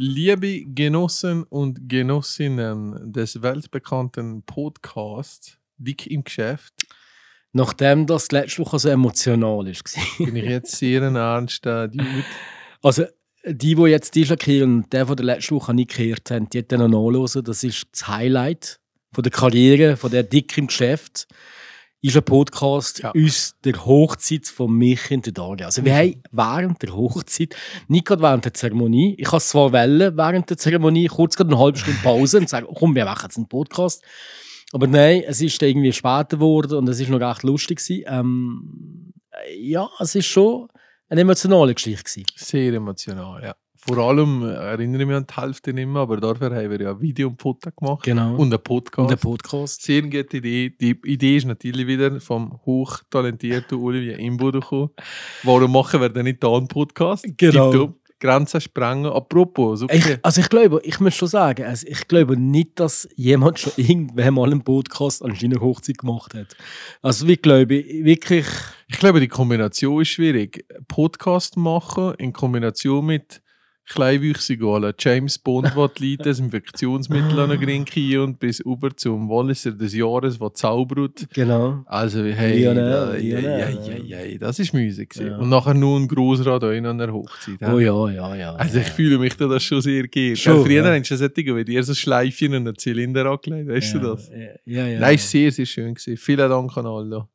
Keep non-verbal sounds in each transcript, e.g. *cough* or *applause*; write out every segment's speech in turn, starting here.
liebe Genossen und Genossinnen des weltbekannten Podcasts Dick im Geschäft, Nachdem das letzte Woche so emotional war. *laughs* bin ich jetzt sehr ein ernster Dude. Also, die, die jetzt die lackieren und der der letzten Woche nicht gekehrt haben, die noch nachhören. Das ist das Highlight von der Karriere, von der Dick im Geschäft. Ist ein Podcast Ja. aus der Hochzeit von mich und der Dalia. Also, wir haben während der Hochzeit, nicht gerade während der Zeremonie, ich habe es zwar wollen, während der Zeremonie, kurz gerade eine halbe Stunde Pause und sagen, komm, wir machen jetzt einen Podcast. Aber nein, es ist irgendwie später geworden und es ist noch recht lustig gewesen. Ähm, ja, es ist schon eine emotionale Geschichte gewesen. Sehr emotional, ja. Vor allem erinnere ich mich an die Hälfte nicht mehr, aber dafür haben wir ja Video und Foto gemacht. Genau. Und einen Podcast. Und der Podcast. Sehr gute Idee. Die Idee ist natürlich wieder vom hochtalentierten Olivier Imbodo gekommen. Warum machen wir denn nicht da einen Podcast? Genau. Tipptopp. Grenzen sprengen. Apropos, okay. Ich, also ich glaube, ich muss schon sagen, also ich glaube nicht, dass jemand schon irgendwann mal einen Podcast an seiner Hochzeit gemacht hat. Also ich glaube wirklich, Ich glaube, die Kombination ist schwierig. Podcast machen in Kombination mit kleinwüchsigen aller James Bond, *laughs* die Leute das Infektionsmittel an den und bis über zum Walliser des Jahres, der zaubert. genau. Also, hey, Lionel, ja, ja, ja. ja, das ist gewesen. Ja. Und nachher nur ein Grossrat auch in einer Hochzeit. Oh ja, ja, ja. Also ich fühle mich da das schon sehr geehrt. Schon, Früher ja. hast du solche, wie dir so Schleifchen und einen Zylinder angelegt, weißt du das? Ja, ja. Nein, sehr, sehr schön gewesen. Vielen Dank an alle.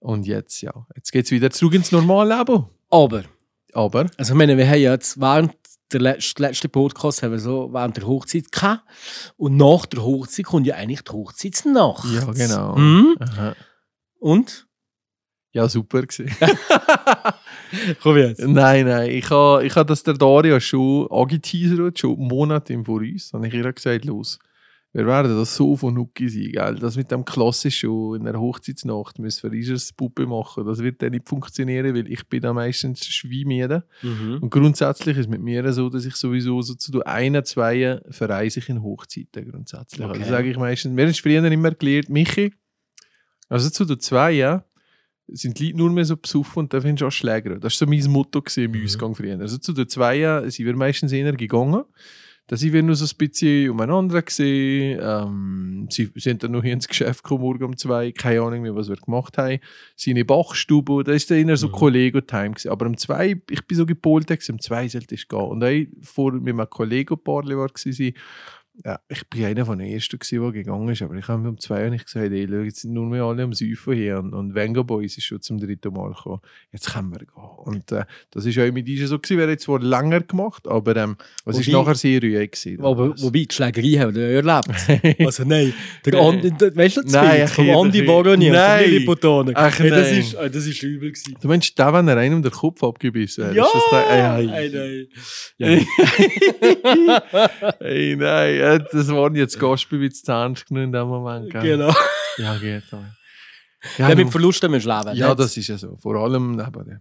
Und jetzt, ja, jetzt geht es wieder zurück ins normale Leben. Aber, Aber, also ich meine, wir haben ja jetzt während der letzten, letzten Podcast haben wir so während der Hochzeit gehabt. Und nach der Hochzeit kommt ja eigentlich die Hochzeitsnacht. ja genau. Mhm. Und? Ja, super gewesen. *laughs* Komm jetzt. nein, nein, ich habe ich ha das der Dario schon angeteasert, schon Monate im Voraus. Und ich ihr gesagt, los, wir werden das so von Nuki sein, gell? Das mit dem klassischen in der Hochzeitsnacht müssen wir eine Puppe machen. Das wird dann nicht funktionieren, weil ich bin da meistens schweimüde. Mhm. Und grundsätzlich ist mit mir so, dass ich sowieso so zu einer, zwei verreise ich in Hochzeiten grundsätzlich. Okay. Also sage ich meistens, mir ist früher immer gelernt, Michi, also zu den zwei, ja, sind die Leute nur mehr so besoffen und dann findest du auch Schläger. Das war so mein Motto im Mhm. Ausgang früher. Also zu den zwei sind wir meistens eher gegangen. Da sind wir nur so ein bisschen umeinander gesehen. Ähm, sie sind dann noch hier ins Geschäft gekommen, morgen um zwei. Keine Ahnung mehr, was wir gemacht haben. Seine Bachstube, da ist dann eher so Mhm. Kollego-Time gewesen. Aber um zwei, ich bin so gepolt, um zwei sollte ich gehen. Und dann vor mit einem Kollegen-Paar war gewesen, ja, ich bin einer von den Ersten, gewesen, der gegangen ist, aber ich habe mir um zwei Uhr nicht gesagt, ey, schau, jetzt sind nur mehr alle am Säufen hier und, und Venga Boys ist schon zum dritten Mal gekommen. Jetzt können wir gehen. Und äh, das ist auch mit Diesem so gewesen, wäre jetzt zwar länger gemacht, aber ähm, es ist Wobei- nachher sehr ruhig gewesen. Aber, wobei, die Schlägerei haben wir ja erlebt. *laughs* Also nein, der Nein. Andi, der, weißt du, das Nein, Bild vom Andi. Baroni und Nein. Lili Botaner. Ach, hey, das, nein. ist, äh, das ist übel gewesen. Du meinst, da, wenn er einem den Kopf abgebissen hat? Ja! Ist das da, ey, Hey, *laughs* ey, nein. Ey, nein, äh, das waren jetzt Gospel wie zu ernst genommen in dem Moment. gell? genau. Ja, geht. aber- Ja, Ja, mit Verlusten du leben. Ja, nicht? das ist ja so. Vor allem neben dem.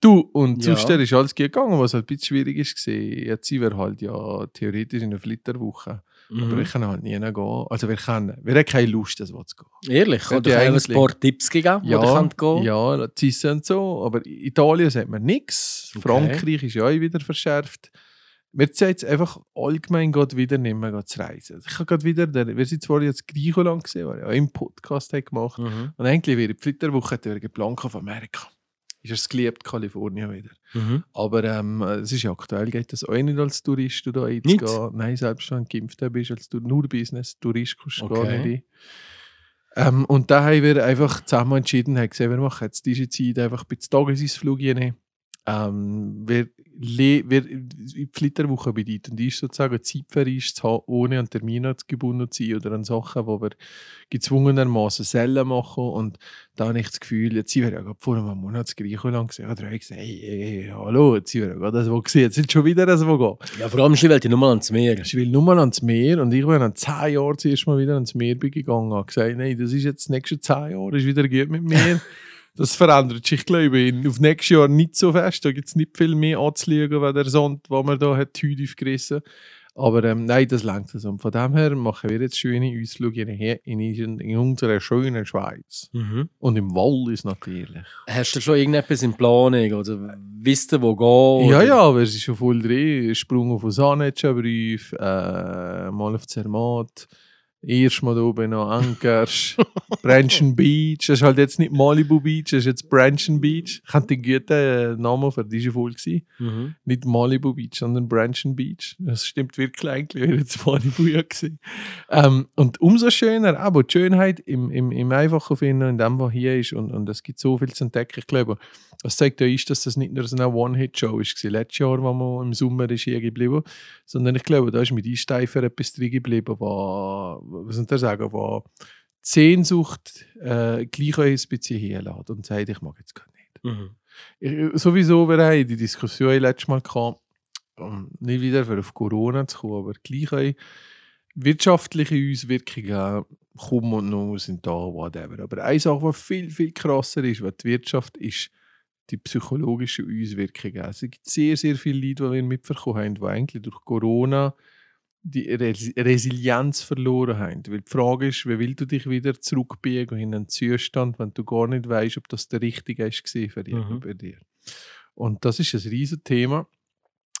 Du, und Ja. sonst ist alles gegangen, was halt ein bisschen schwierig ist. Jetzt sind wir halt ja theoretisch in einer Flitterwoche. Aber Mhm. wir können halt nie gehen. Also wir können, wir haben keine Lust, das zu gehen. Ehrlich, Ja, oder ich habe ein paar Tipps gegeben, wo ihr gehen ja, Zisse und so. Aber Italien sagt man nichts. Okay. Frankreich ist ja auch wieder verschärft. Wir sind jetzt einfach allgemein gerade wieder nicht mehr zu reisen. Also Ich habe gerade wieder, der, wir sind zwar jetzt Griechenland gesehen, was ich auch im Podcast habe gemacht Mhm. Und eigentlich wäre die Flitterwoche wäre geplant auf Amerika. Ist es geliebt, Kalifornien wieder. Mhm. Aber ähm, es ist ja aktuell, geht das auch nicht als Tourist da einzugehen. Nein, selbst wenn du geimpft bist, als du nur Business, Tourist kommst du gar Okay. nicht rein. Ähm, und da haben wir einfach zusammen entschieden, haben gesehen, wir machen jetzt diese Zeit einfach ein bisschen Tagesausflug rein. Ähm, wir die Flitterwoche bedeutet, ist sozusagen zeitverreist zu haben, ohne an Termine gebunden zu sein oder an Sachen, die wir gezwungenermaßen selber machen. Und da habe ich das Gefühl, jetzt sind wir ja gerade vor einem Monat in Griechenland gesehen. Ich habe gesagt, hey, hey, hey, hallo, jetzt sind wir ja gerade das, wo gesehen. Jetzt sind schon wieder das, wo gehen. Ja, vor allem, ich will die Nummer ans Meer. Ich will nur mal ans Meer und ich bin an zehn Jahren zuerst mal wieder ans Meer gegangen und habe gesagt, nein, das ist jetzt die nächsten zehn Jahre, ist wieder gut mit mir. *laughs* das verändert sich, glaube ich, auf nächstes Jahr nicht so fest. Da gibt es nicht viel mehr anzuschauen, wenn der Sand, den man da hat, die Hüte aufgerissen Aber ähm, nein, das langt es. Und von dem her machen wir jetzt schöne Ausflüge in, in, in unserer schönen Schweiz. Mhm. Und im Wallis natürlich. Hast du schon irgendetwas in Planung? Oder wisst ihr, wo gehen? Ja, ja, aber es ist schon voll drin. Sprung auf den Sanetschenbrief, äh, mal auf Zermatt, erst mal da oben noch Ankers, Branchen Beach. Das ist halt jetzt nicht Malibu Beach, das ist jetzt Branchen Beach. Ich hatte den guten Namen für diese Folge. Mhm. Nicht Malibu Beach, sondern Branchen Beach. Das stimmt wirklich eigentlich, wäre jetzt Malibu ja gewesen. Ähm, und umso schöner, aber die Schönheit im, im, im Einfachen finden, in dem, was hier ist. Und, und es gibt so viel zu entdecken. Ich glaube, das zeigt ja ist, dass das nicht nur so eine One-Hit-Show ist. Letztes Jahr, wo man im Sommer ist hier geblieben sondern ich glaube, da ist mit Einsteifer etwas drin geblieben, was, was soll ich sagen, was die Sehnsucht äh, gleich ein bisschen herlässt und sagt, ich mag jetzt gar nicht. Mhm. Ich, sowieso, wir haben die Diskussion letztes Mal gehabt, um nicht wieder für auf Corona zu kommen, aber gleich wirtschaftliche Auswirkungen kommen und noch sind da, whatever. Aber eine Sache, die viel, viel krasser ist, was die Wirtschaft ist, die psychologischen Auswirkungen. Also, es gibt sehr, sehr viele Leute, die wir mitbekommen haben, die eigentlich durch Corona die Res Resilienz verloren haben. Weil die Frage ist, wie willst du dich wieder zurückbiegen in einen Zustand, wenn du gar nicht weißt, ob das der richtige ist für dich, Mhm. bei dir. Und das ist ein riesiges Thema.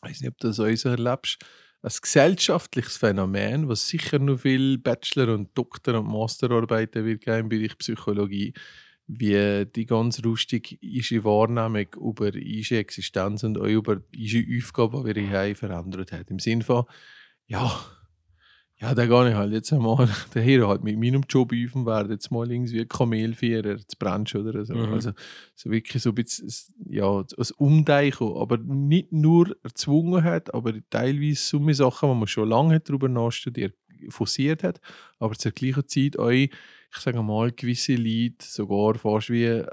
Ich weiß nicht, ob du das auch so erlebst. Ein gesellschaftliches Phänomen, was sicher noch viel Bachelor- und Doktor- und Masterarbeiten wird geben im Bereich Psychologie, wie die ganz rustige ische Wahrnehmung über ische Existenz und auch über ische Aufgaben, die wir hier haben, verändert hat. Im Sinne von, ja, ja, da gehe ich halt jetzt einmal *laughs* daher halt mit meinem Job üben, werde jetzt mal irgendwie ein Kamelfahrer zu Branch oder so. Mhm. Also so wirklich so ein bisschen ja, ein Umdenken, aber nicht nur erzwungen hat, aber teilweise so Sachen, die man schon lange darüber nachstudiert, forciert hat, aber zur gleichen Zeit auch, ich sage mal, gewisse Leute sogar fast wie äh,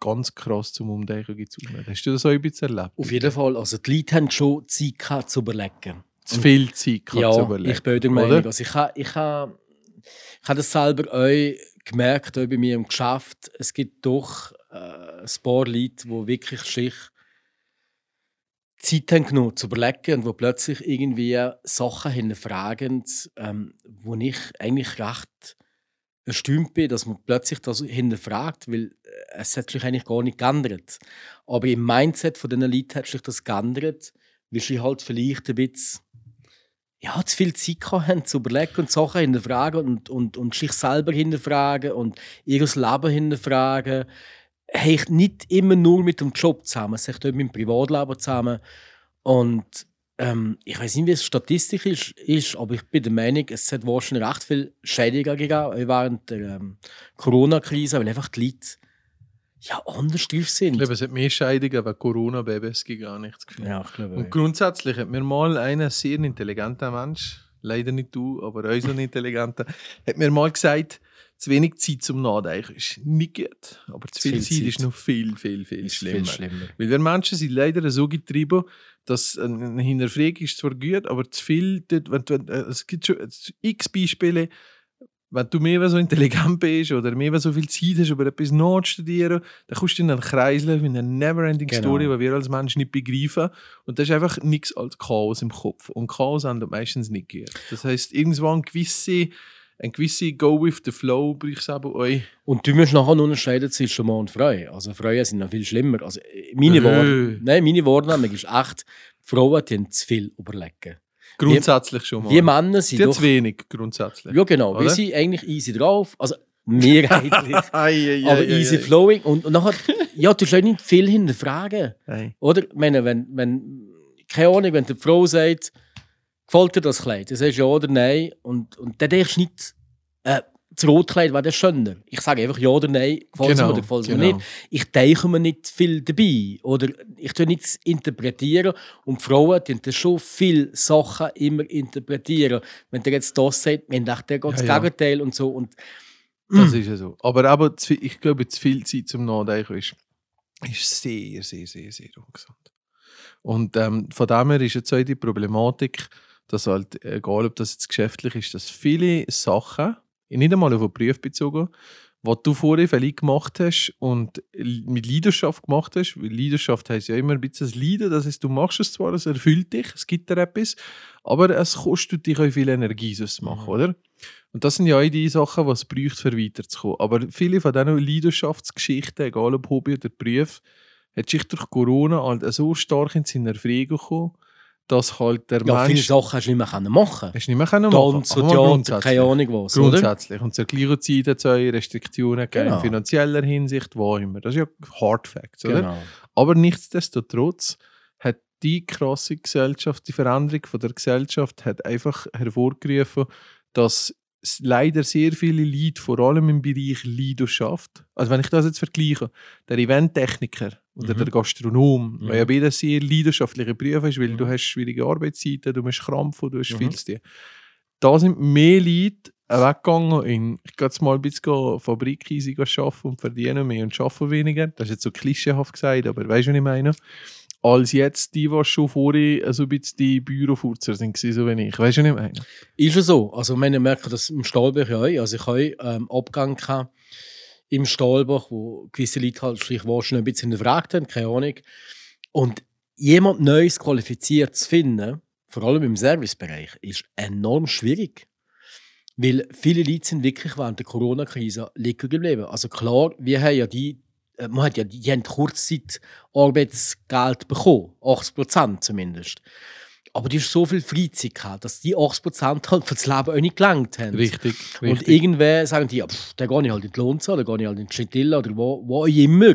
ganz krass zum Umdenken gezwungen. Hast du das auch ein bisschen erlebt? Auf jeden Fall. Also die Leute haben schon Zeit gehabt, zu überlegen. Zu viel Zeit gehabt ja, zu überlegen. ich bin der? Meinung. Also ich habe ich ha, ich ha das selber auch gemerkt, auch bei mir im Geschäft. Es gibt doch äh, ein paar Leute, die wirklich sich Zeit haben genommen zu überlegen und wo plötzlich irgendwie Sachen hinterfragen, ähm, wo ich eigentlich recht erstaunt bin, dass man plötzlich das hinterfragt, weil äh, es hat sich eigentlich gar nicht geändert. Aber im Mindset von diesen Leuten hat sich das geändert, weil sie halt vielleicht ein bisschen ja, zu viel Zeit haben, zu überlegen und Sachen hinterfragen und, und, und sich selber hinterfragen und ihr Leben hinterfragen. Hängt nicht immer nur mit dem Job zusammen, es hängt auch mit dem Privatleben zusammen. Und ähm, ich weiß nicht, wie es statistisch ist, ist, aber ich bin der Meinung, es hat wahrscheinlich recht viel Schädiger gegeben während der ähm, Corona-Krise, weil einfach die Leute ja, anders drauf sind. Ich glaube, es hat mehr Scheidungen wegen Corona-Babys gegeben, ich das Gefühl. ja, ich glaube. Und grundsätzlich hat mir mal ein sehr intelligenter Mensch, leider nicht du, aber auch so ein intelligenter, *laughs* hat mir mal gesagt, zu wenig Zeit zum Nachdenken ist nicht gut, aber zu viel, Zeit, ist noch viel, viel, viel schlimmer. viel schlimmer. Weil wir Menschen sind leider so getrieben, dass ein ein Hinterfragen ist zwar gut, aber zu viel, wenn, wenn, äh, es gibt schon x Beispiele, wenn du mehr so intelligent bist oder mehr so viel Zeit hast, über etwas nachzustudieren, dann kommst du in einen Kreislauf, in eine never-ending Genau. Story, die wir als Menschen nicht begreifen. Und das ist einfach nichts als Chaos im Kopf. Und Chaos endet meistens nicht gut. Das heisst, irgendwann gewisse, ein gewisse Go with the Flow, brauche ich es aber euch. Und du musst nachher unterscheiden zwischen Mann und Frau. Also Frauen sind noch viel schlimmer. Also meine, Äh. Wahr Nein, meine Wahrnehmung ist echt, Frauen die haben zu viel überlegen. Grundsätzlich schon mal. Wir Männer sind Die doch... zu wenig, grundsätzlich. Ja genau, wir Oder? sind eigentlich easy drauf. Also mehrheitlich. *laughs* Ei, aber easy flowing. Und, und nachher, ja, du auch nicht viel hinterfragen. Ei. Oder? Ich meine, wenn, wenn, keine Ahnung, wenn die Frau sagt, gefällt dir das Kleid? Dann sagst du ja oder nein. Und, und dann denkst du nicht, äh, das Rotkleid wäre der schöner. Ich sage einfach ja oder nein, gefällt es Genau, mir oder gefällt es mir genau. nicht. Ich denke mir nicht viel dabei. Oder ich tue nichts interpretieren. Und die Frauen tun das schon viele Sachen immer interpretieren. Wenn der jetzt das sagt, wenn der geht das Ja, ja. Gegenteil und so. Und Das ist ja so. Aber, viel- ich glaube, zu viel Zeit zum Nachdenken ist, ist sehr, sehr, sehr, sehr ungesund. Und ähm, von dem her ist jetzt auch die Problematik, dass halt, egal ob das jetzt geschäftlich ist, dass viele Sachen, nicht einmal auf den Beruf bezogen, was du vorher vielleicht gemacht hast und mit Leidenschaft gemacht hast, weil Leidenschaft heisst ja immer ein bisschen das Leiden, das heißt, du machst es zwar, es erfüllt dich, es gibt dir etwas, aber es kostet dich auch viel Energie, es zu machen, Mhm. oder? Und das sind ja auch die Sachen, was es braucht, für weiterzukommen. Aber viele von diesen Leidenschaftsgeschichten, egal ob Hobby oder Beruf, hat sich durch Corona halt so stark in seine Erfrigung gekommen, dass halt der ja, viele Mensch... Sachen hast du nicht mehr können machen. Hast du nicht mehr können machen Tanz, aber mal Theater, keine Ahnung was. Oder? Grundsätzlich. Und zur gleichen Zeit hat es auch Restriktionen gegeben, Genau. in finanzieller Hinsicht, wo immer. Das ist ja Hard Facts, oder? Genau. Aber nichtsdestotrotz hat die krasse Gesellschaft, die Veränderung von der Gesellschaft hat einfach hervorgerufen, dass leider sehr viele Leute, vor allem im Bereich Leidenschaft, also wenn ich das jetzt vergleiche, der Eventtechniker oder Mhm. der Gastronom, Mhm. weil ja beide sehr leidenschaftliche Berufe ist, weil Mhm. du hast schwierige Arbeitszeiten, du musst krampfen, du hast Mhm. viel zu tun. Da sind mehr Leute weggegangen in, ich gehe jetzt mal ein bisschen Fabrikreise arbeiten und verdienen mehr und arbeiten weniger. Das ist jetzt so klischeehaft gesagt, aber weißt du, was ich meine? Als jetzt die, die schon vorher so ein bisschen die Bürofurzer sind, so wie ich. Weißt du, was ich meine? Ist ja so. Also, wir merken das im Stahlbach ja auch. Also, ich habe ähm, Abgang gehabt im Stahlbach, wo gewisse Leute halt schlicht schon ein bisschen hinterfragt haben, keine Ahnung. Und jemand Neues qualifiziert zu finden, vor allem im Servicebereich, ist enorm schwierig. Weil viele Leute sind wirklich während der Corona-Krise liegen geblieben. Also klar, wir haben ja die, äh, man hat ja die, haben Kurzzeit-Arbeitsgeld bekommen, 80 Prozent zumindest. Aber die ist so viel Freizeit gehabt, dass die 80 Prozent halt für das Leben auch nicht gelangt haben. Richtig. Und richtig. irgendwann sagen die, ja, pff, dann gehe ich halt in die Lohnzahl, dann gehe ich halt in die Scintilla oder wo, wo immer.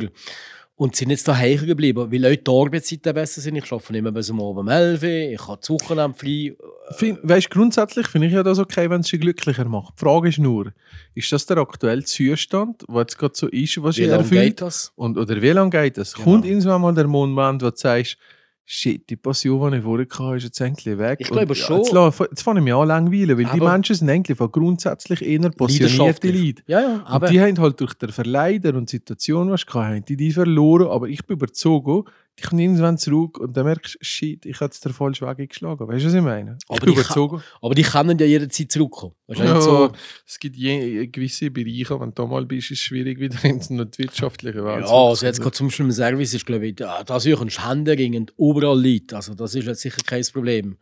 Und sind jetzt daheim geblieben, weil auch die Arbeitszeiten besser sind. Ich arbeite immer bis um oben um 11 Uhr, ich habe das Wochenende frei. Find, weißt, grundsätzlich finde ich ja das okay, wenn es dich glücklicher macht. Die Frage ist nur, ist das der aktuelle Zustand, der jetzt gerade so ist, was Wie lange erfüllt? geht das? Und, oder wie lange geht das? Genau. Kommt irgendwann mal der Moment, wo du sagst, shit, die Passion, die ich vorher hatte, ist jetzt endlich weg. Ich glaube Und, schon. Jetzt, jetzt fange ich mich an langweilen, weil die Aber- Menschen sind eigentlich von grundsätzlich eher passionierte. Leute. Ja, ja, Und aber die haben halt durch den Verleider und die Situation, was sie hatten, die die verloren. Aber ich bin überzogen, die kommen irgendwann zurück und dann merkst du, shit, ich habe jetzt den falschen Weg eingeschlagen. Weißt du, was ich meine? Ich Aber bin die kann-. Aber die können ja jederzeit zurückkommen. Ja, so, es gibt je, gewisse Bereiche, wenn du da mal bist, ist es schwierig, *laughs* wieder in die wirtschaftliche Welt ja, also jetzt gerade zum Beispiel im Service ist, glaube ich, da, suchen händeringend überall Leute. Also das ist jetzt sicher kein Problem.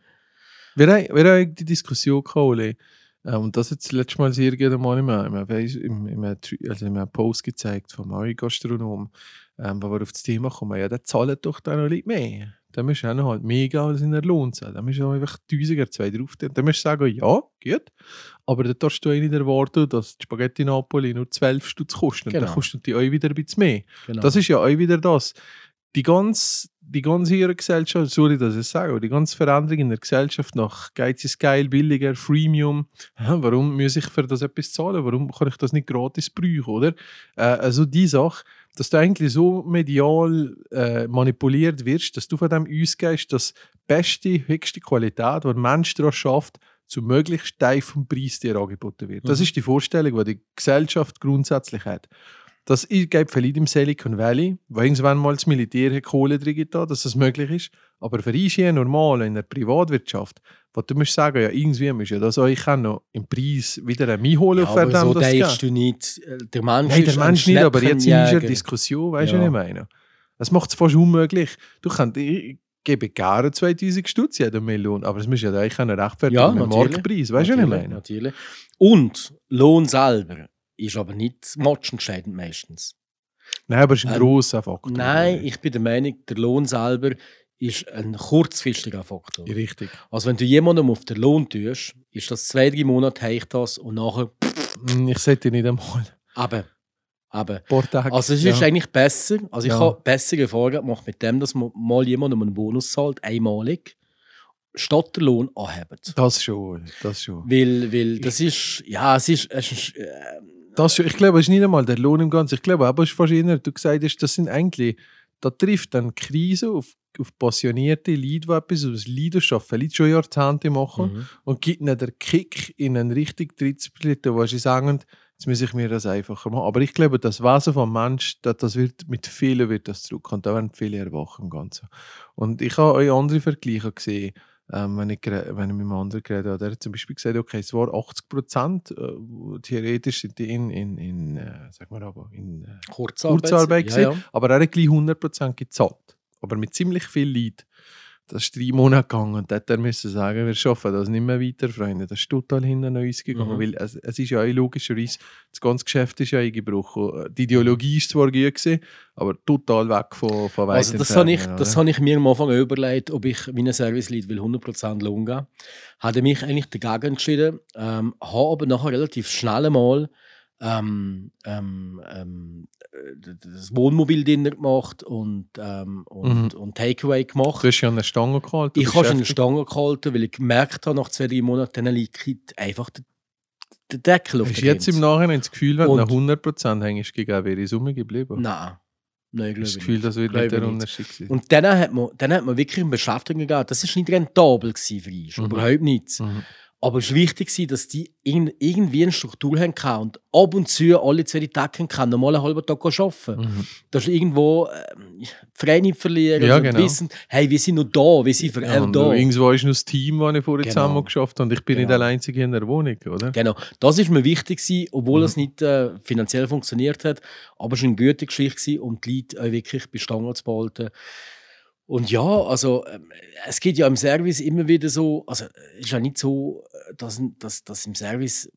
Wir haben, wir haben die Diskussion gehabt, und das hat das letzte Mal sehr gerne mal im, also in einem Post gezeigt vom neuen Gastronom, ähm, wo wir auf das Thema kommen. Ja, der zahlt doch dann noch Leute mehr. Dann musst du auch noch halt geben als in der Lohnzahl. Dann musst du auch einfach Tausiger zwei drauf tun. Dann musst du sagen, ja, gut. Aber dann darfst du auch nicht erwarten, dass die Spaghetti Napoli nur 12 Stutz kosten. Genau. dann kostet die auch wieder ein bisschen mehr. Genau. Das ist ja auch wieder das. Die ganze, die ganze ihre Gesellschaft, sorry, dass ich sage, aber die ganze Veränderung in der Gesellschaft nach Geiz ist geil, billiger, Freemium. *laughs* Warum muss ich für das etwas zahlen? Warum kann ich das nicht gratis brauchen, oder? Äh, also die Sache, dass du eigentlich so medial äh, manipuliert wirst, dass du von dem ausgehst, dass beste, höchste Qualität, die ein Mensch daran schafft, zu möglichst steifem Preis dir angeboten wird. Das Mhm. ist die Vorstellung, die die Gesellschaft grundsätzlich hat. Das gibt vielleicht im Silicon Valley, wo irgendwann mal das Militär Kohle drin getan, dass das möglich ist. Aber für uns hier normal in der Privatwirtschaft, wo du musst sagen, ja, irgendwie musst du ja das euch auch noch im Preis wieder einholen ja, für aber dem, so das denkst du nicht. äh, Der Mensch Nein, der ein Mensch nicht, aber jetzt in dieser. Diskussion, weißt du, Ja. was ich meine? Das macht es fast unmöglich. Du kannst, ich gebe gerne 2000 Stutz jeden Million, aber das musst ja eigentlich rechtfertigen Ja, mit dem. Marktpreis, weißt du, was ich meine? Natürlich. Und Lohn selber ist aber nicht matchentscheidend meistens. Nein, aber es ist ein Ähm, grosser Faktor. Nein, ich bin der Meinung, der Lohn selber ist ein kurzfristiger Faktor. Richtig. Also wenn du jemandem auf den Lohn tust, ist das zwei, drei Monate heicht das und nachher Hm, Ich sollte nicht einmal. paar Tage. Also es ist ja. eigentlich besser, also ich Ja. habe bessere Erfahrungen gemacht mit dem, dass man mal jemandem einen Bonus zahlt, einmalig statt der Lohn anheben. Das schon, das schon. Weil, weil das ist, ja, es ist, es ist äh, Das schon. Ich glaube, es ist nicht einmal der Lohn im Ganzen. Ich glaube, aber es ist fast du gesagt hast, das sind eigentlich, da trifft dann Krise auf, auf passionierte Leute, die etwas aus Leidenschaft, Leute schon Jahrzehnte machen mhm. und gibt ihnen den Kick in einen richtig Trittsplitter, wo sie sagen, jetzt muss ich mir das einfacher machen. Aber ich glaube, das Wesen vom Mensch, das, das wird mit vielen wird das zurückkommen. Da werden viele erwachen im Ganzen. Und ich habe auch andere Vergleiche gesehen, ähm, wenn, ich, wenn ich mit einem anderen geredet habe. Der hat zum Beispiel gesagt, okay, es war 80 Prozent, äh, theoretisch sind die in, in, in äh, sag mal aber, in äh, Kurzarbeit. Kurzarbeit ja, ja. aber er hat gleich 100% gezahlt. Aber mit ziemlich viel Leid. Das ist drei Monate gegangen und dort er müssen sagen, wir schaffen das nicht mehr weiter, Freunde. Das ist total hinten an uns gegangen, Mhm. weil es, es ist ja auch logischerweise, das ganze Geschäft ist ja eingebrochen. Die Ideologie ist zwar gut gewesen, aber total weg von, von Also das habe ich, das habe ich mir am Anfang überlegt, ob ich ein Service-Lead will 100% Lohn geben. Habe mich eigentlich dagegen entschieden, ähm, habe aber nachher relativ schnell einmal ähm, ähm, ähm, äh, das Wohnmobil Dinner gemacht und, ähm, und, und Takeaway gemacht. Du hast ja der Stange gehalten. Ich habe schon eine. Stange gehalten, weil ich gemerkt habe, nach zwei, drei Monaten liegt einfach der, der Deckel auf Hast du jetzt im. Nachhinein das Gefühl, wenn du Und- nach 100% hängst gegeben, wäre ich Summe geblieben? Nein. Nein, das glaube ich Gefühl, nicht. das wird nicht der. Unterschied sein? Und dann hat man, dann hat man wirklich eine Beschäftigung gehabt. Das war nicht rentabel gewesen für uns, Mhm. überhaupt nicht. Mhm. Aber es war wichtig, dass die irg- irgendwie eine Struktur haben und ab und zu alle zwei Tage können, normal einen halben Tag arbeiten. Mhm. Dass du irgendwo die Freiheit nicht verlieren Ja, und genau. wissen, hey, wir sind noch da, wir sind für Ja, da. irgendwo ist noch das Team, das ich vorher Genau. zusammen geschafft habe. Und ich bin nicht Genau. der Einzige in der Wohnung, oder? Genau, das ist mir wichtig obwohl Mhm. es nicht äh, finanziell funktioniert hat, aber es war eine gute Geschichte um die Leute auch wirklich bei Stangen zu behalten. Und ja, also ähm, es geht ja im Service immer wieder so, also es ist ja nicht so, äh, dass, dass, dass im Service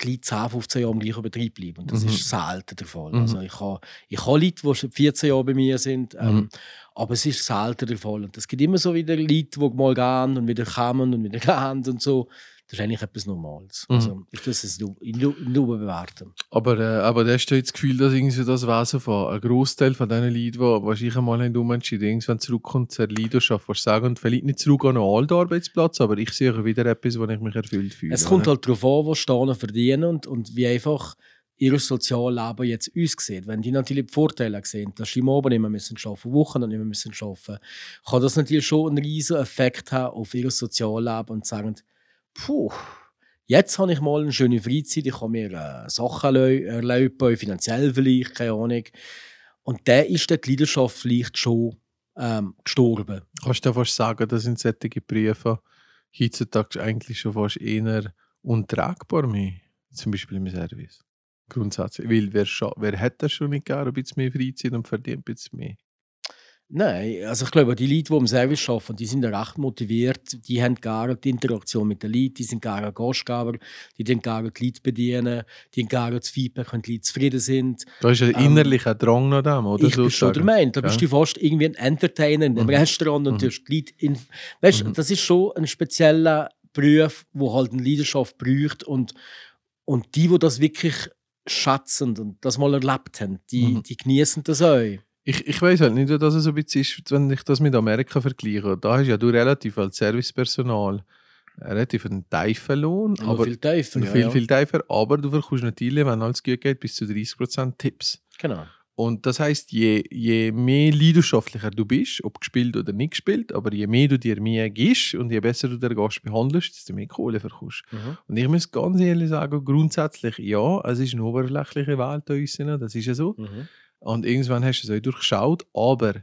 die Leute 10, 15 Jahre im gleichen Betrieb bleiben. Und das Mhm. ist selten der Fall. Mhm. Also ich habe ich habe Leute, die schon 14 Jahre bei mir sind, ähm, Mhm. aber es ist selten der Fall. Und es gibt immer so wieder Leute, die mal gehen und wieder kommen und wieder gehen und so. Das ist eigentlich etwas Normales. Mhm. Also ich muss es nur, nur, bewerten. Aber, äh, aber hast du jetzt das Gefühl, dass irgendwie das Wesen von ein Großteil von diesen Leuten, die wahrscheinlich einmal haben umentschieden, irgendwann zurückkommt zur Leidenschaft, was sagen, und vielleicht nicht zurück an einen alten Arbeitsplatz, aber ich sehe wieder etwas, wo ich mich erfüllt fühle. Es kommt halt darauf an, was Stahlen verdienen und, und wie einfach ihr Sozialleben jetzt aussieht. Wenn die natürlich die Vorteile sehen, dass sie im Abend nicht mehr müssen arbeiten, Wochen nicht mehr müssen arbeiten, kann das natürlich schon einen riesen Effekt haben auf ihr Sozialleben und sagen, puh, jetzt habe ich mal eine schöne Freizeit, ich kann mir äh, Sachen erlau- erlauben, finanziell vielleicht, keine Ahnung. Und da ist dann die Leidenschaft vielleicht schon ähm, gestorben. Kannst du fast sagen, dass sind solche Berufe heutzutage eigentlich schon fast eher untragbar mehr, zum Beispiel im Service. Grundsätzlich. Weil wer, wer hat das schon nicht gerne ein bisschen mehr Freizeit und verdient ein bisschen mehr? Nein, also ich glaube, die Leute, die im Service arbeiten, die sind recht motiviert. Die haben gerne die Interaktion mit den Leuten, die sind gerne Gastgeber, die den gerne die Leute bedienen, die haben gerne das Feedback, wenn die Leute zufrieden sind. Da ist ein Ähm, innerlicher Drang nach dem, oder? ich bin schon der? Meinung, da bist Ja. du fast irgendwie ein Entertainer in einem Mhm. Restaurant und Mhm. du hast die Leute in... Weißt Mhm. das ist schon ein spezieller Beruf, wo halt eine Leidenschaft braucht und, und die, die das wirklich schätzen und das mal erlebt haben, die, Mhm. die genießen das auch. Ich, ich weiß halt nicht, dass es so ein bisschen ist, wenn ich das mit Amerika vergleiche. Da hast ja du relativ als Servicepersonal relativ einen tiefen Lohn, Aber aber viel tiefer. Viel, ja. viel tiefer. Aber du bekommst natürlich, wenn alles gut geht, bis zu 30% Tipps. Genau. Und das heißt, je, je mehr leidenschaftlicher du bist, ob gespielt oder nicht gespielt, aber je mehr du dir mehr gibst und je besser du den Gast behandelst, desto mehr Kohle verkaufst. Mhm. Und ich muss ganz ehrlich sagen, grundsätzlich ja, es ist eine oberflächliche Welt da uns, das ist ja so. Mhm. Und irgendwann hast du es auch durchschaut. Aber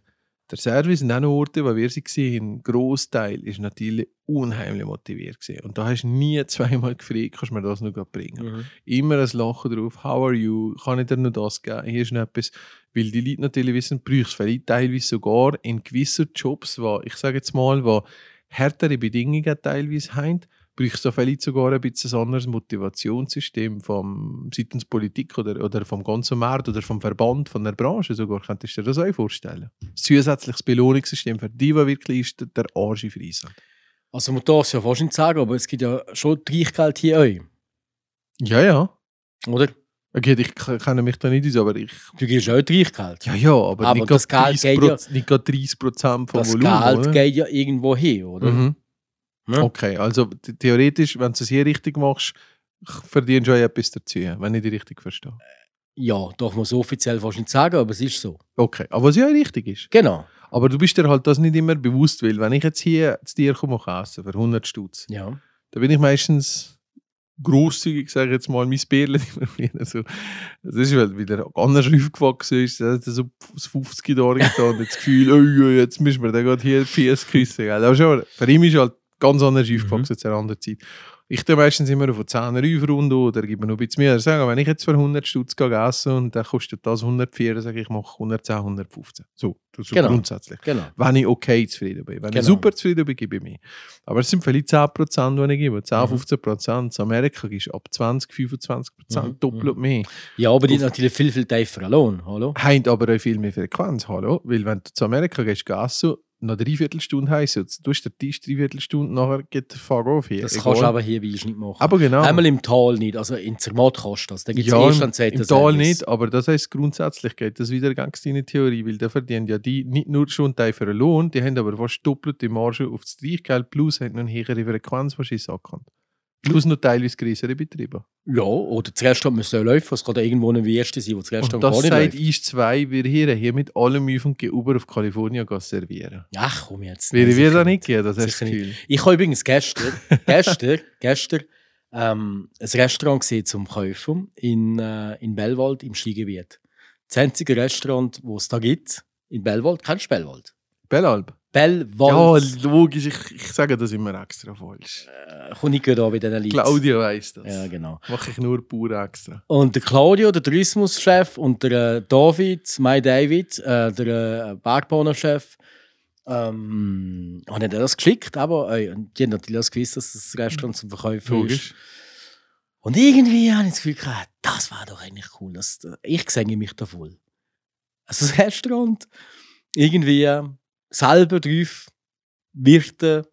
der Service in den Orten, wo wir sie gesehen haben, Großteil ist natürlich unheimlich motiviert gewesen. Und da hast du nie *laughs* zweimal gefragt, kannst du mir das noch bringen. Mhm. Immer ein Lachen drauf. How are you? Kann ich dir noch das geben? Hier ist noch etwas. Weil die Leute natürlich wissen, brauchst du vielleicht teilweise sogar in gewissen Jobs, wo, ich sage jetzt mal, wo härtere Bedingungen teilweise haben, brauchst du vielleicht sogar ein bisschen ein anderes Motivationssystem vom, seitens Politik oder, oder vom ganzen Markt oder vom Verband, von der Branche sogar. Könntest du dir das auch vorstellen? Ein zusätzliches Belohnungssystem für die, die wirklich ist, der Arsch fressen. Also man darf es ja fast nicht sagen, aber es gibt ja schon Trichgeld hier auch, Ja, ja. oder? Okay, ich kenne mich da nicht aus, aber ich... Du gibst auch Trichgeld. Ja, ja, aber, Aber nicht das gerade Geld 30 geht ja- Proz- nicht gerade 30 Prozent vom das Volumen, Geld oder? geht ja irgendwo hin, oder? Mhm. Ja. Okay, also th- theoretisch, wenn du es hier richtig machst, verdienst du auch etwas dazu, wenn ich dich richtig verstehe. Ja, darf man so offiziell fast nicht sagen, aber es ist so. Okay, aber was ja richtig ist. Genau. Aber du bist dir halt das nicht immer bewusst, weil wenn ich jetzt hier zu dir komme und essen für 100 Stutz, Ja. da bin ich meistens grosszügig, sage ich jetzt mal, mein Bärle *laughs* immer so. Das ist, weil wieder anders aufgewachsen ist, da hat er so das 50 Jahre getan und das Gefühl, *laughs* oh, jetzt müssen wir da gerade hier die Fies küssen. Aber schon, für ihn ist halt ganz anders aufgewachsen zu einer anderen Zeit. Ich tue meistens immer auf 10 Runden oder gebe noch ein bisschen mehr. Sagen, wenn ich jetzt für 100 Stutz essen und dann kostet das 104, dann sage ich, ich mache 110, 115. So, so Genau. grundsätzlich. Genau. Wenn ich okay zufrieden bin. Wenn Genau. ich super zufrieden bin, gebe ich mehr. Aber es sind vielleicht 10%, die ich gebe. 10, Mhm. 15%. In Amerika ist ab 20, 25% Mhm, doppelt mehr. Ja, aber die haben natürlich viel, viel tieferen Lohn. Hallo? Haben aber auch viel mehr Frequenz. Hallo? Weil wenn du zu Amerika gehst, essen, nach dreiviertel Stunde heisst es, du hast den Tisch dreiviertel Stunde, nachher geht der Fuck auf hier. Das Egal. kannst du aber hier wie ich nicht machen. Aber genau. Einmal im Tal nicht, also in Zermatt kannst du das. Da gibt es ja, erst im, einen zweiten im Tal Service. nicht, aber das heisst grundsätzlich geht das wieder ganz deine Theorie, weil da verdienen ja die nicht nur schon einen tieferen Lohn, die haben aber fast doppelte Marge auf das Gleichgeld, plus haben noch eine höhere Frequenz, was ich sagen kann. Plus noch teilweise größere Betriebe. Ja, oder das Restaurant müsste auch laufen. Es kann irgendwo eine Wüste sein, wo das Und Restaurant das gar nicht sagt ich zwei, wir hier, hier mit allem auf und gegenüber auf Kalifornien servieren. Ach, komm jetzt. Würde wir da nicht gehen, das hast du. Gefühl. Ich habe übrigens gestern, *laughs* gestern, gestern ähm, ein Restaurant gesehen zum Kaufen in, äh, in Bellwald im Skigebiet. Das einzige Restaurant, das es da gibt, in Bellwald. Kennst du Bellwald? Bellalb? Ja, Bellwald. logisch, ich, ich sage das immer extra falsch. Ja. Komme ich an bei diesen Leuten. Claudia weiss das. Ja, genau. Mache ich nur pur extra. Und der Claudio, der Tourismuschef, und der äh, David, mein David, äh, der äh, Bergbahnchef, ähm, haben das geschickt, aber äh, die haben natürlich auch gewusst, dass das Restaurant zum Verkaufen ist. Logisch. Und irgendwie habe ich das Gefühl gehabt, das war doch eigentlich cool. Das, ich sehe mich da voll. Also das Restaurant, irgendwie äh, selber drauf, Wirte,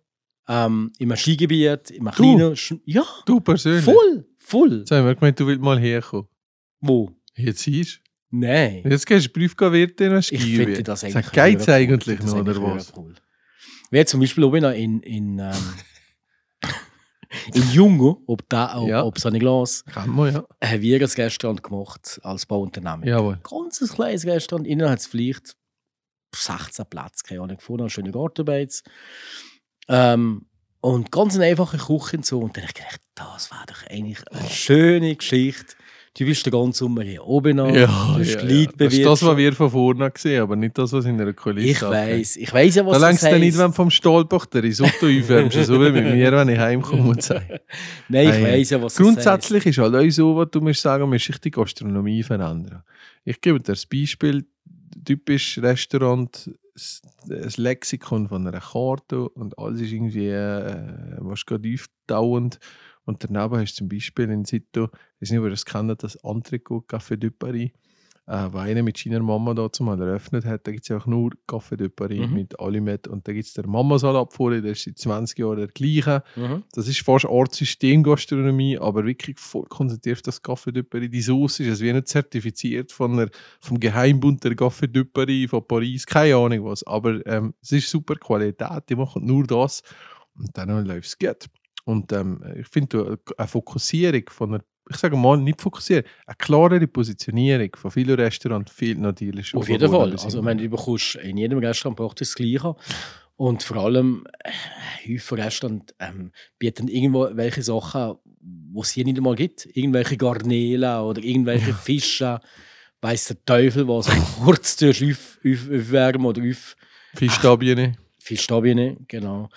ähm, in einem Skigebiet, in einem Du? kleinen... Sch ja, Du persönlich? voll, voll. Jetzt haben wir gemeint, du willst mal herkommen. Wo? Jetzt siehst Nein. Jetzt gehst du Briefkaviert in ein Ich finde Skigebiet. das eigentlich geht's cool. eigentlich das noch, oder was? Cool. Wie zum Beispiel oben noch in, in, ähm, *laughs* in Jungo, ob, da, ob, Ja. ob St. Glas, Kann man, ja. haben wir ein Restaurant gemacht als Bauunternehmung. Jawohl. Ganz ein kleines Restaurant. Innen hat es vielleicht 16 Plätze, keine Ahnung, gefunden, schöne Gartenbeiz. Ähm, und ganz eine einfache Küche und so. Und dann habe ich gedacht, das wäre doch eigentlich eine schöne Geschichte. Du bist den ganzen Sommer hier oben noch. Ja, du hast ja, ja. Das ist das, was wir von vorne gesehen aber nicht das, was in der Kulisse Ich weiß, ich weiß ja, was Da das längst du nicht, wenn du vom Stahlbach der Risotto einwärmst, so wie mit mir, wenn ich heimkomme und sage. *laughs* Nein, ich Nein. weiß ja, was Grundsätzlich ist halt auch so, was du musst sagen, musst dich die Gastronomie verändern. Ich gebe dir das Beispiel, typisch Restaurant, das Lexikon von einer Karte und alles ist irgendwie, äh, was gerade aufdauernd. Und daneben hast du zum Beispiel in Sito, ich weiß nicht, ob ihr das kennt, das Entrecot Café de Paris, äh, wo einer mit seiner Mama da zumal eröffnet hat. Da gibt es auch nur Café de Paris Mhm. mit Alimet. Und da gibt es der Mama-Salat vorne, der ist seit 20 Jahren der gleiche. Mhm. Das ist fast Art Systemgastronomie, aber wirklich voll konzentriert auf das Café de Paris. Die Sauce ist also wie nicht zertifiziert von der, vom Geheimbund der Café de Paris von Paris, keine Ahnung was. Aber ähm, es ist super Qualität, die machen nur das und dann läuft es gut. Und ähm, ich finde, eine Fokussierung von einer, ich sage mal, nicht fokussieren, eine klarere Positionierung von vielen Restaurants fehlt natürlich. Auf jeden Fall. Also, ich meine, du bekommst in jedem Restaurant braucht das Gleiche. Und vor allem, äh, häufig Restaurants ähm, bieten irgendwo welche Sachen, die es hier nicht einmal gibt. Irgendwelche Garnelen oder irgendwelche Fische. Weiss der Teufel was. *laughs* kurz tust auf, auf, aufwärmen oder auf Fischstabien. Fischstabien, genau.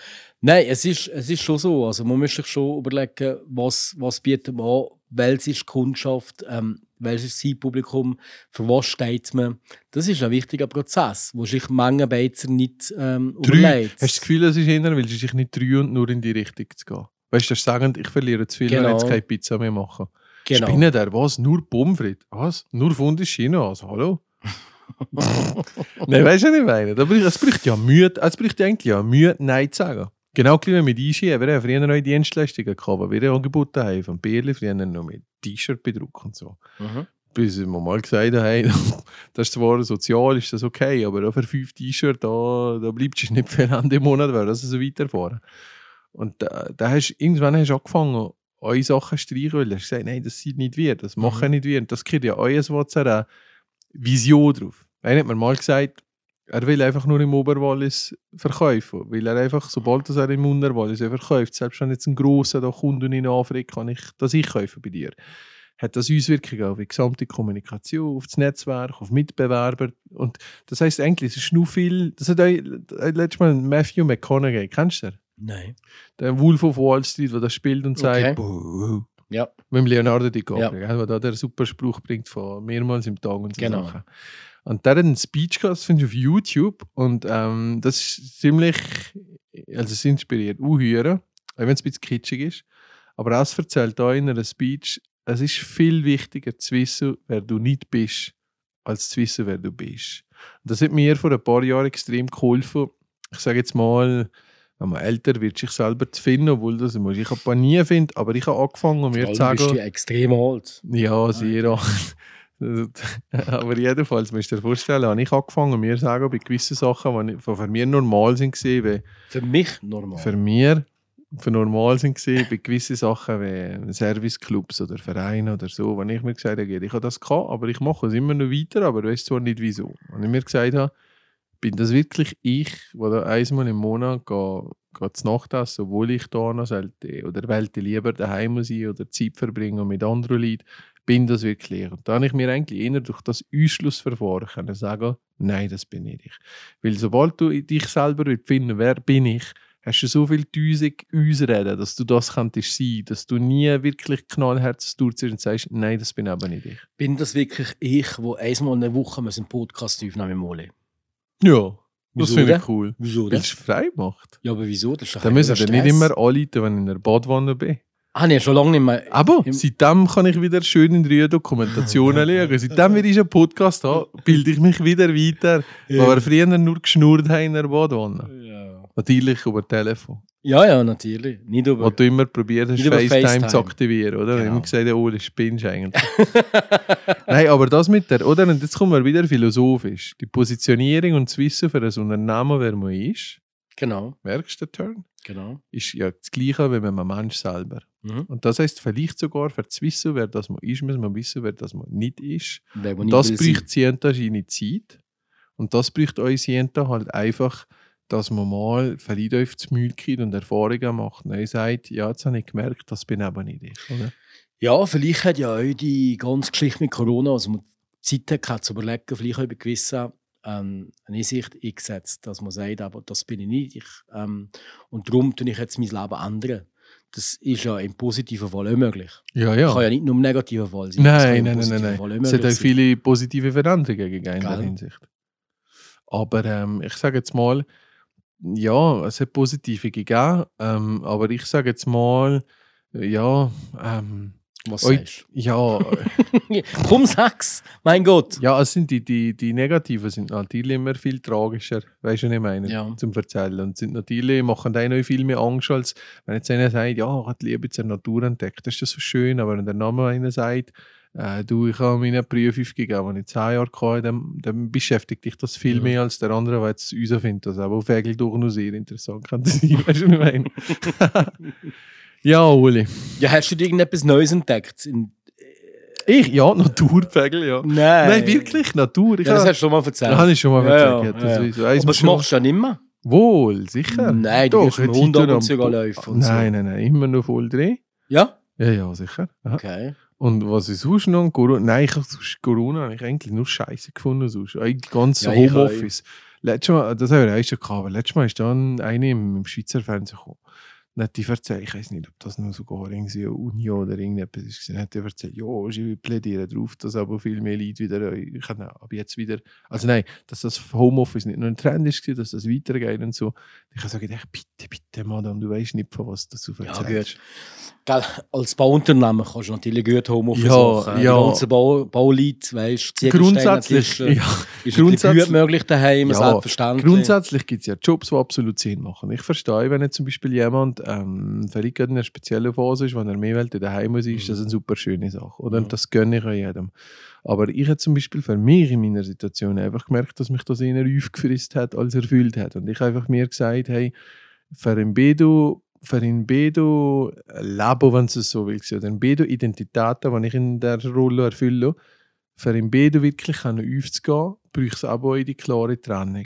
Nein, es ist, es ist schon so. Also man muss sich schon überlegen, was, was bietet man an, welches ist die Kundschaft, ähm, welches ist das Zielpublikum, für was steht man. Das ist ein wichtiger Prozess, wo sich Menge Beizer nicht ähm, Drei. überlegt. Hast du das Gefühl, es ist eher, weil sie sich nicht drei und nur in die Richtung zu gehen? Weißt du, das sagen, ich verliere zu viel, wenn ich Genau. jetzt keine Pizza mehr mache. genau. Spinnen der, was? Nur Pommes frites? Was? Nur Funde China? Also, hallo? *laughs* Nein, weißt du, was ich meine? Da braucht- Es braucht ja Mühe, es braucht eigentlich ja Mühe, Nein zu sagen. Genau gleich wie mit Einschieben. Wir haben früher neue Dienstleistungen gehabt, die wir angeboten haben. Von Bärli, früher noch mit T-Shirt-Bedruck und so. Mhm. Bis wir mal gesagt haben, *laughs* das ist zwar sozial, ist das okay, aber für fünf T-Shirts, da, da bleibst du nicht viel an dem Monat, weil das so weiterfahren. Und da, da hast, irgendwann hast du angefangen, eure Sachen zu streichen, weil du hast gesagt, nein, das sieht nicht wir, das mache ich nicht wir. Und das kriegt ja euer WhatsApp Vision drauf. Einer hat mir mal gesagt, er will einfach nur im Oberwallis verkaufen, weil er einfach, sobald er im Unterwallis verkauft, selbst wenn jetzt ein grosser da ihn anfragt, kann ich das ich kaufen bei dir. Hat das Auswirkungen auf die gesamte Kommunikation, auf das Netzwerk, auf Mitbewerber. Und das heißt eigentlich, es ist nur viel. Das hat auch, letztes Mal Matthew McConaughey, kennst du den? Nein. Der Wolf of Wall Street, der das spielt und sagt, Okay. Ja. mit dem Leonardo DiCaprio, Ja. der da der super Spruch bringt von mehrmals im Tag und so Genau. Sachen. Und der hat einen Speech gehabt, das finde ich auf YouTube und ähm, das ist ziemlich, also es inspiriert unhören, auch wenn es ein bisschen kitschig ist, aber er erzählt da in einer Speech, es ist viel wichtiger zu wissen, wer du nicht bist, als zu wissen, wer du bist. Und das hat mir vor ein paar Jahren extrem geholfen. Ich sage jetzt mal, wenn man älter wird, sich selber zu finden, obwohl das muss ich ein paar nie finde, aber ich habe angefangen, um mir zu Vor allem bist sagen, du extrem alt. ja, sehr alt. Aber jedenfalls, musst du dir vorstellen, habe ich angefangen, mir zu sagen, bei gewissen Sachen, die für mich normal sind, wie Für mich normal. für mir für normal sind gesehen bei gewissen Sachen wie Serviceclubs oder Vereine oder so, wenn ich mir gesagt habe, ich habe das gehabt, aber ich mache es immer noch weiter, aber weißt zwar nicht wieso. Und ich mir gesagt habe, bin das wirklich ich, der da einmal im Monat gehe, gehe zu Nacht essen, obwohl ich da noch sollte, oder wollte lieber daheim sein oder Zeit verbringen mit anderen Leuten, bin das wirklich ich. Und da habe ich mir eigentlich eher durch das Ausschlussverfahren können sagen, nein, das bin nicht ich. Weil sobald du dich selber finden wer bin ich, hast du so viel Tausend Ausreden, dass du das könntest sein, dass du nie wirklich knallhart durchziehst und sagst, nein, das bin aber nicht ich. Bin das wirklich ich, wo einmal in der Woche einen Podcast aufnehmen muss? Ja, das Wieso finde ich cool. Wieso Weil es frei macht. Ja, aber wieso? Das ist doch Dann müssen wir nicht immer anrufen, wenn ich in der Badwanne bin. Ah, nee, schon lange nicht mehr. Aber seitdem kann ich wieder schön in drei Dokumentationen schauen. Seitdem wir einen Podcast haben, bilde ich mich wieder weiter. Weil wir früher nur geschnurrt haben in der Badwanne. Ja. Natürlich über Telefon. ja, ja, natürlich. Nicht über. Wo du immer probiert hast, FaceTime, FaceTime. zu aktivieren, oder? Genau. Immer gesagt, oh, das spinnst eigentlich. *laughs* Nein, aber das mit der, oder? Und jetzt kommen wir wieder philosophisch. Die Positionierung und das Wissen für ein Unternehmen, wer man ist, Genau, merkst du den Turn? Genau. Ist ja das Gleiche wie mit einem Mensch selber. Mhm. Und das heißt, vielleicht sogar für zu wissen, wer das man ist, muss man wissen, wer das man nicht ist. Wo Und das braucht Sienta seine Zeit. Und das braucht euch Sienta halt einfach, dass man mal vielleicht auf das Mühl kriegt und Erfahrungen macht. Und ihr sagt, ja, jetzt habe ich gemerkt, das bin aber nicht ich. Oder? Ja, vielleicht hat ja auch die ganze Geschichte mit Corona, also man Zeit hat, zu überlegen, vielleicht auch über gewisse ähm, eine Sicht eingesetzt, dass man sagt, aber das bin ich nicht. Ich, ähm, und darum tue ich jetzt mein Leben ändern. Das ist ja im positiven Fall auch möglich. Ja, ja. Kann ja nicht nur im negativen Fall sein. das Nein, nein, nein, nein, nein. Es hat auch viele positive Veränderungen gegeben in der? Hinsicht. Aber ähm, ich sage jetzt mal, ja, es hat positive gegeben, ähm, aber ich sage jetzt mal, ja, ähm, Was sagst ja, du? *laughs* Komm, sag's! Mein Gott! ja, es sind die, die, die Negativen sind natürlich immer viel tragischer, weißt du, was ich meine, Ja. zum Erzählen. Und sind natürlich, machen noch viel mehr Angst, als wenn jetzt einer sagt, ja, ich habe die Liebe zur Natur entdeckt, das ist das so schön, aber wenn der Name einer sagt, äh, du, ich habe meine Prüfung gegeben, wenn ich zehn Jahre hatte, dann, dann beschäftigt dich das viel mehr als der andere, weil es uns findet, das aber auf Egel doch noch sehr interessant kann das sein, *laughs* weißt du, was ich meine? *laughs* ja, Uli. Ja, hast du dir irgendetwas Neues entdeckt? In, Ich? Ja, Naturpfegel, ja. nein. Nein, wirklich, Natur. Ich Ja, das habe- hast du schon mal erzählt. das habe ich schon mal Ja, erzählt. ja, das ja. so. Eins Aber das schon- machst du ja nicht mehr. Wohl, sicher. Nein, du dem jetzt Hund ab und zu laufen und so. Nein, nein, nein, immer noch voll drin. Ja? Ja, ja, sicher. Aha. Okay. Und was ist sonst noch? Corona? Nein, ich habe Corona habe ich eigentlich nur Scheiße gefunden. Sonst. Eigentlich ganz Ja, ich Homeoffice. Letztes Mal, das haben wir auch schon gehabt, aber letztes Mal ist dann eine im, im Schweizer Fernsehen gekommen. Hat die erzählt, ich weiß nicht, ob das nur sogar irgendwie eine Uni oder irgendetwas ist. Dann hat die erzählt, ja, ich plädiere darauf, dass aber viel mehr Leute wieder, äh, ich kann ab jetzt wieder, also nein, dass das Homeoffice nicht nur ein Trend ist, dass das weitergeht und so. Ich habe gesagt, bitte, bitte, Madame, du weißt nicht, von was du Ja, erzählst. gut. Gell, als Bauunternehmer kannst du natürlich gut Homeoffice Ja, machen. ja. Die ganzen Bau, Bauleute, weißt du, Grundsätzlich, ist, ja, ist grundsätzlich- gut möglich daheim, Ja, selbstverständlich. Grundsätzlich gibt es ja Jobs, die absolut Sinn machen. Ich verstehe, wenn jetzt zum Beispiel jemand ähm, gerade in einer speziellen Phase ist, wenn er mehr will, daheim muss, ist Mhm. das eine super schöne Sache. Oder? Mhm. Und das gönne ich auch jedem. Aber ich habe zum Beispiel für mich in meiner Situation einfach gemerkt, dass mich das eher aufgefrisst hat, als erfüllt hat. Und ich habe einfach mir gesagt, hey, für ein Bedu für in bedo Labo, wenn es so willst, oder in bedo Identitäten, die ich in der Rolle erfülle, für in bedo wirklich aufzugehen, braucht es aber auch die klare Trennung.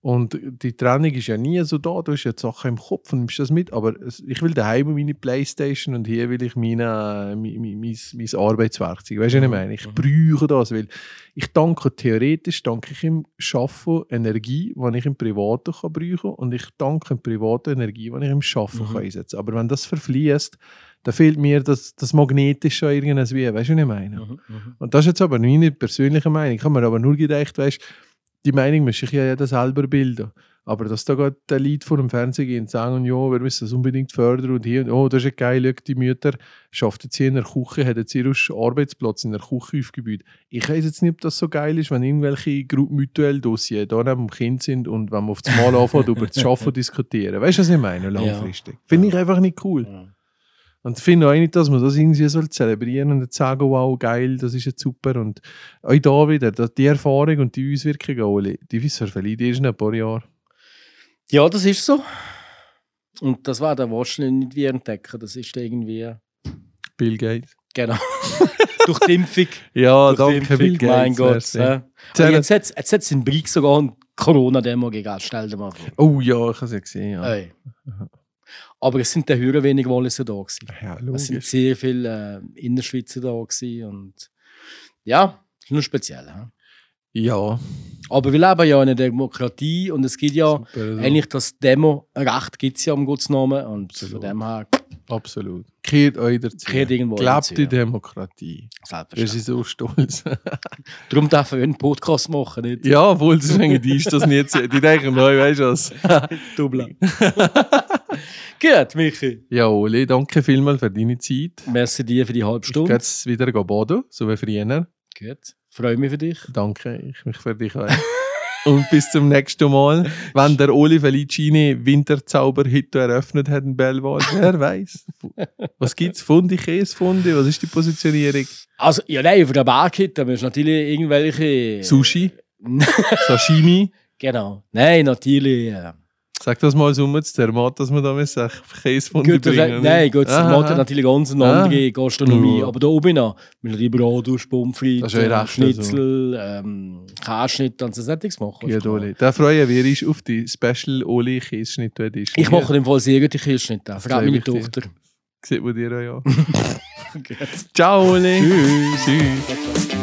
Und die Trennung ist ja nie so da, du hast ja die Sachen im Kopf und nimmst das mit, aber ich will daheim meine Playstation und hier will ich meine, mein, mein, mein, mein Arbeitswerkzeug. Weißt du, was ich meine? Ich brauche das, weil ich danke theoretisch, danke ich im Schaffen Energie, die ich im Privaten kann brauchen und ich danke im Privaten Energie, die ich im Schaffen Mhm. kann einsetzen Aber wenn das verfließt, dann fehlt mir das, das Magnetische an irgendwas wie, weißt du, was ich meine? Mhm, mhm. Und das ist jetzt aber meine persönliche Meinung. Ich habe mir aber nur gedacht, weißt, die Meinung muss ich ja jeder selber bilden. Aber dass da gerade der Lied vor dem Fernsehen gehen und sagen, ja, wir müssen das unbedingt fördern und hier und oh, das ist ja geil, schau, die Mütter jetzt hier in der Küche, haben jetzt ihren Arbeitsplatz in der Küche aufgebaut. Ich weiß jetzt nicht, ob das so geil ist, wenn irgendwelche Mutuell-Dossier da neben dem Kind sind und wenn man auf das Mal anfängt, *laughs* über das Arbeiten diskutieren. Weißt du, was ich meine, langfristig? Finde ich einfach nicht cool. Ja. Und ich finde auch nicht, dass man das irgendwie soll zelebrieren und sagen, wow, geil, das ist jetzt super. Und auch da wieder, die Erfahrung und die Auswirkungen, Oli, die wissen vielleicht erst in ein paar Jahren. Ja, das ist so. Und das war der wahrscheinlich nicht wie entdecken. Das ist irgendwie. Bill Gates. Genau. *laughs* Durch die Impfung. Ja, Durch danke, Bill Impfung, Gates. mein Gott. Ja. Jetzt hat hat's in Brieg sogar eine Corona-Demo gegeben. Stell dir mal vor. Oh ja, ich habe es ja gesehen. Ja, Ey. Aber es sind der höher wenig Walliser da gewesen. ja Es sind logisch. sehr viele äh, Innerschweizer da gewesen und ja, ist nur speziell. hä? Ja, Aber wir leben ja in einer Demokratie und es gibt ja super, also, eigentlich das Demo-Recht gibt es ja am Gottes Namen und Absolut. von dem her absolut. Kehrt euch dazu. Kehrt irgendwo Glaubt die. Demokratie. Wir selbstverständlich. sind so stolz. *laughs* Darum dürfen wir einen Podcast machen, nicht? ja, obwohl das irgendwie ist das nicht so. Die denken, neu, weißt du was? *laughs* Double. *laughs* *laughs* Gut, Michi. Ja, Oli, danke vielmals für deine Zeit. Merci dir für die halbe Stunde. jetzt wieder baden, so wie früher. Gut. Freue mich für dich. Danke, ich mich für dich auch. *laughs* Und bis zum nächsten Mal. Wenn der Oli Felicini Winterzauber heute eröffnet hat in Belval, wer *laughs* weiß. Was gibt es? Fundi, Käse, Fundi? Was ist die Positionierung? Also, ja, nein, für den Berg da musst du natürlich irgendwelche. Sushi? Sashimi? Genau. Nein, natürlich. Äh, Sag das mal so mit der Mat, dass wir da müssen Käse Fundi gut, das, bringen. nein, gut, Aha. das hat natürlich ganz eine andere Gastronomie. Ja. Aber da oben noch, mit einer Bratwurst, Pommes ja frites, Schnitzel, ähm, Käseschnitt und so Sättiges machen. Ja, Oli. Da freuen wir uns auf die Special Oli Käseschnitt Edition. Ich mache im Fall sehr gute Käseschnitte. Frag meine ich. Tochter. Sieht man dir auch ja. *laughs* *laughs* Ciao, Oli. Tschüss. Tschüss.